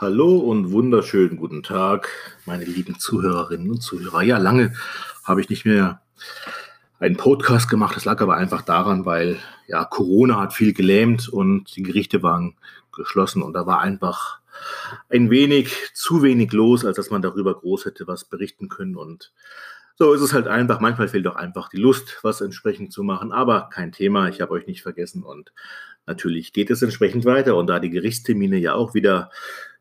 Hallo und wunderschönen guten Tag, meine lieben Zuhörerinnen und Zuhörer. Ja, lange habe ich nicht mehr einen Podcast gemacht. Das lag aber einfach daran, weil ja Corona hat viel gelähmt und die Gerichte waren geschlossen und da war einfach ein wenig zu wenig los, als dass man darüber groß hätte was berichten können und so ist es halt einfach. Manchmal fehlt auch einfach die Lust, was entsprechend zu machen. Aber kein Thema. Ich habe euch nicht vergessen. Und natürlich geht es entsprechend weiter. Und da die Gerichtstermine ja auch wieder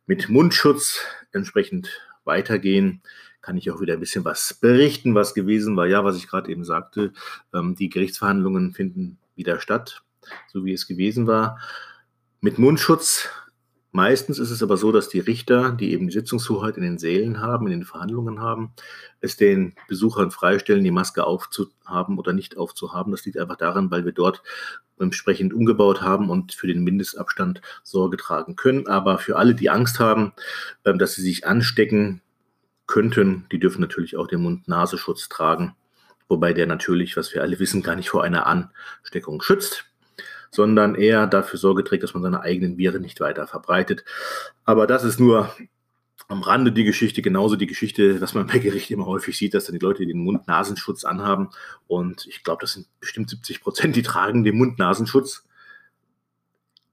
mit Mundschutz entsprechend weitergehen, kann ich auch wieder ein bisschen was berichten, was gewesen war. Ja, was ich gerade eben sagte, ähm, die Gerichtsverhandlungen finden wieder statt, so wie es gewesen war. Mit Mundschutz Meistens ist es aber so, dass die Richter, die eben die Sitzungshoheit in den Sälen haben, in den Verhandlungen haben, es den Besuchern freistellen, die Maske aufzuhaben oder nicht aufzuhaben. Das liegt einfach daran, weil wir dort entsprechend umgebaut haben und für den Mindestabstand Sorge tragen können. Aber für alle, die Angst haben, ähm, dass sie sich anstecken könnten, die dürfen natürlich auch den Mund-Nasenschutz tragen. Wobei der natürlich, was wir alle wissen, gar nicht vor einer Ansteckung schützt sondern eher dafür Sorge trägt, dass man seine eigenen Viren nicht weiter verbreitet. Aber das ist nur am Rande die Geschichte, genauso die Geschichte, was man bei Gericht immer häufig sieht, dass dann die Leute den Mund-Nasenschutz anhaben. Und ich glaube, das sind bestimmt 70 Prozent, die tragen den Mund-Nasenschutz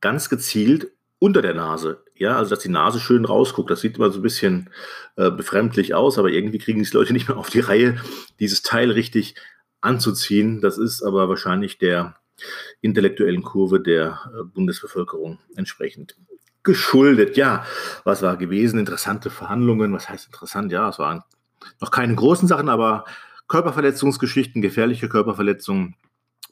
ganz gezielt unter der Nase. Ja, also dass die Nase schön rausguckt. Das sieht immer so ein bisschen äh, befremdlich aus, aber irgendwie kriegen die Leute nicht mehr auf die Reihe, dieses Teil richtig anzuziehen. Das ist aber wahrscheinlich der intellektuellen Kurve der äh, Bundesbevölkerung entsprechend geschuldet. Ja, was war gewesen? Interessante Verhandlungen. Was heißt interessant? Ja, es waren noch keine großen Sachen, aber Körperverletzungsgeschichten, gefährliche Körperverletzungen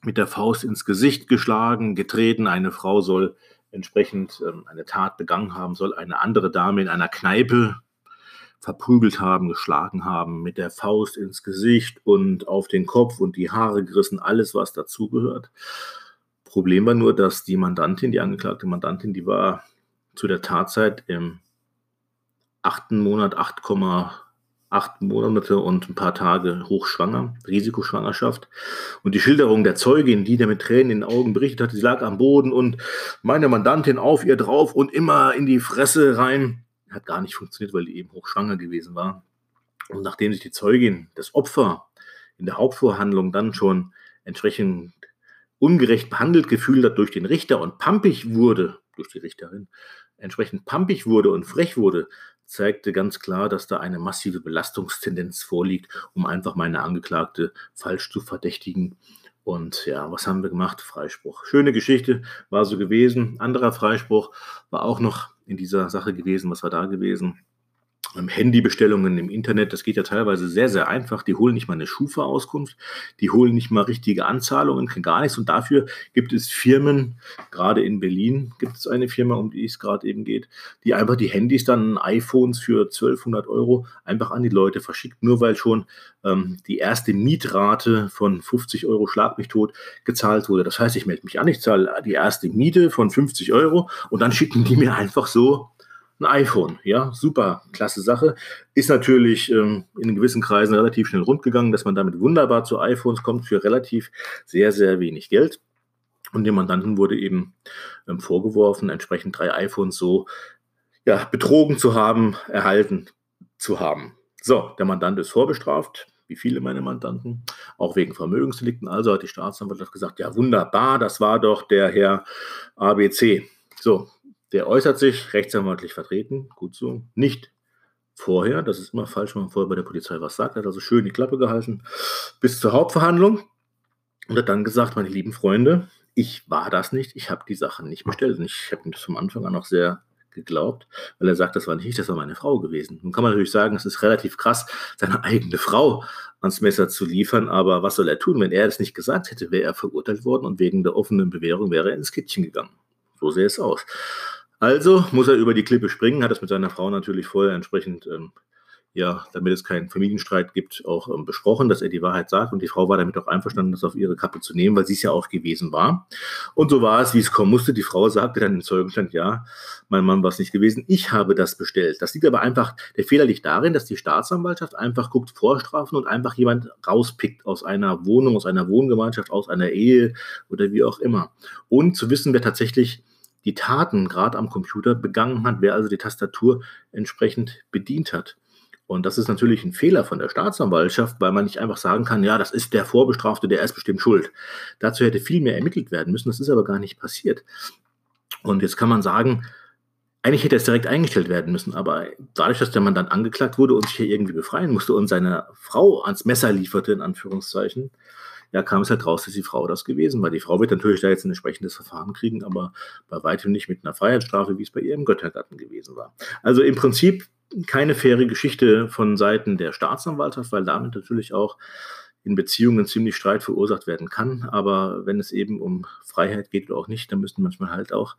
mit der Faust ins Gesicht geschlagen, getreten. Eine Frau soll entsprechend ähm, eine Tat begangen haben, soll eine andere Dame in einer Kneipe verprügelt haben, geschlagen haben, mit der Faust ins Gesicht und auf den Kopf und die Haare gerissen, alles, was dazugehört. Problem war nur, dass die Mandantin, die angeklagte Mandantin, die war zu der Tatzeit im achten Monat 8,8 Monate und ein paar Tage hochschwanger, Risikoschwangerschaft. Und die Schilderung der Zeugin, die da mit Tränen in den Augen berichtet hat, sie lag am Boden und meine Mandantin auf ihr drauf und immer in die Fresse rein hat gar nicht funktioniert, weil die eben hochschwanger gewesen war. Und nachdem sich die Zeugin, das Opfer, in der Hauptvorhandlung dann schon entsprechend ungerecht behandelt gefühlt hat durch den Richter und pampig wurde, durch die Richterin, entsprechend pampig wurde und frech wurde, zeigte ganz klar, dass da eine massive Belastungstendenz vorliegt, um einfach meine Angeklagte falsch zu verdächtigen. Und ja, was haben wir gemacht? Freispruch. Schöne Geschichte, war so gewesen. Anderer Freispruch war auch noch in dieser Sache gewesen. Was war da gewesen? Ähm, Handybestellungen im Internet, das geht ja teilweise sehr, sehr einfach. Die holen nicht mal eine Schufa-Auskunft, die holen nicht mal richtige Anzahlungen, gar nichts. Und dafür gibt es Firmen, gerade in Berlin gibt es eine Firma, um die es gerade eben geht, die einfach die Handys dann, iPhones für 1200 Euro einfach an die Leute verschickt, nur weil schon ähm, die erste Mietrate von 50 Euro Schlag mich tot gezahlt wurde. Das heißt, ich melde mich an, ich zahle die erste Miete von 50 Euro und dann schicken die mir einfach so ein iPhone. Ja, super, klasse Sache. Ist natürlich ähm, in gewissen Kreisen relativ schnell rundgegangen, dass man damit wunderbar zu iPhones kommt für relativ sehr, sehr wenig Geld. Und dem Mandanten wurde eben ähm, vorgeworfen, entsprechend drei iPhones so ja, betrogen zu haben, erhalten zu haben. So, der Mandant ist vorbestraft, wie viele meine Mandanten, auch wegen Vermögensdelikten. Also hat die Staatsanwaltschaft gesagt, ja wunderbar, das war doch der Herr ABC. So, der äußert sich rechtsanwaltlich vertreten, gut so, nicht vorher, das ist immer falsch, wenn man vorher bei der Polizei was sagt, er hat also schön die Klappe gehalten bis zur Hauptverhandlung und hat dann gesagt, meine lieben Freunde, ich war das nicht, ich habe die Sachen nicht bestellt und ich habe ihm das vom Anfang an auch sehr geglaubt, weil er sagt, das war nicht ich, das war meine Frau gewesen. Nun kann man natürlich sagen, es ist relativ krass, seine eigene Frau ans Messer zu liefern, aber was soll er tun? Wenn er es nicht gesagt hätte, wäre er verurteilt worden und wegen der offenen Bewährung wäre er ins Kittchen gegangen. So sähe es aus. Also muss er über die Klippe springen, hat das mit seiner Frau natürlich vorher entsprechend, ähm, ja, damit es keinen Familienstreit gibt, auch ähm, besprochen, dass er die Wahrheit sagt. Und die Frau war damit auch einverstanden, das auf ihre Kappe zu nehmen, weil sie es ja auch gewesen war. Und so war es, wie es kommen musste. Die Frau sagte dann im Zeugenstand, ja, mein Mann war es nicht gewesen, ich habe das bestellt. Das liegt aber einfach, der Fehler liegt darin, dass die Staatsanwaltschaft einfach guckt, Vorstrafen und einfach jemand rauspickt aus einer Wohnung, aus einer Wohngemeinschaft, aus einer Ehe oder wie auch immer. Und zu wissen, wer tatsächlich die Taten gerade am Computer begangen hat, wer also die Tastatur entsprechend bedient hat. Und das ist natürlich ein Fehler von der Staatsanwaltschaft, weil man nicht einfach sagen kann, ja, das ist der Vorbestrafte, der ist bestimmt schuld. Dazu hätte viel mehr ermittelt werden müssen. Das ist aber gar nicht passiert. Und jetzt kann man sagen, eigentlich hätte er direkt eingestellt werden müssen, aber dadurch, dass der Mann dann angeklagt wurde und sich hier irgendwie befreien musste und seine Frau ans Messer lieferte, in Anführungszeichen, ja, kam es halt raus, dass die Frau das gewesen war. Die Frau wird natürlich da jetzt ein entsprechendes Verfahren kriegen, aber bei weitem nicht mit einer Freiheitsstrafe, wie es bei ihrem Göttergarten gewesen war. Also im Prinzip keine faire Geschichte von Seiten der Staatsanwaltschaft, weil damit natürlich auch in Beziehungen ziemlich Streit verursacht werden kann. Aber wenn es eben um Freiheit geht oder auch nicht, dann müssen manchmal halt auch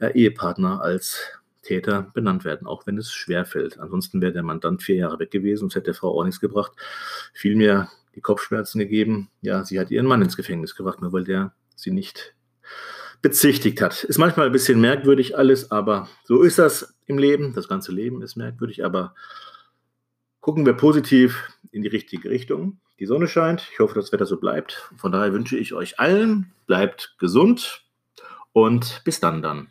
ja, Ehepartner als Täter benannt werden, auch wenn es schwerfällt. Ansonsten wäre der Mandant vier Jahre weg gewesen und es hätte der Frau auch nichts gebracht. Vielmehr die Kopfschmerzen gegeben. Ja, sie hat ihren Mann ins Gefängnis gebracht, nur weil der sie nicht bezichtigt hat. Ist manchmal ein bisschen merkwürdig alles, aber so ist das im Leben. Das ganze Leben ist merkwürdig, aber gucken wir positiv in die richtige Richtung. Die Sonne scheint. Ich hoffe, das Wetter so bleibt. Von daher wünsche ich euch allen, bleibt gesund und bis dann dann.